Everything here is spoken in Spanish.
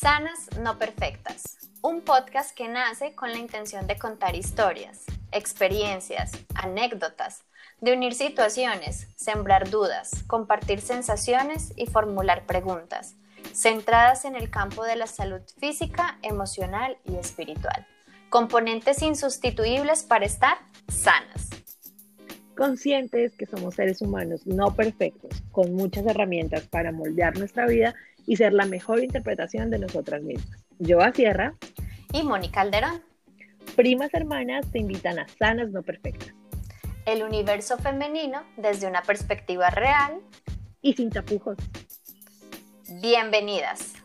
Sanas no perfectas, un podcast que nace con la intención de contar historias, experiencias, anécdotas, de unir situaciones, sembrar dudas, compartir sensaciones y formular preguntas, centradas en el campo de la salud física, emocional y espiritual. Componentes insustituibles para estar sanas. Conscientes que somos seres humanos no perfectos, con muchas herramientas para moldear nuestra vida y ser la mejor interpretación de nosotras mismas. Yo a Sierra y Mónica Calderón. Primas hermanas te invitan a Sanas No Perfectas. El universo femenino desde una perspectiva real y sin tapujos. Bienvenidas.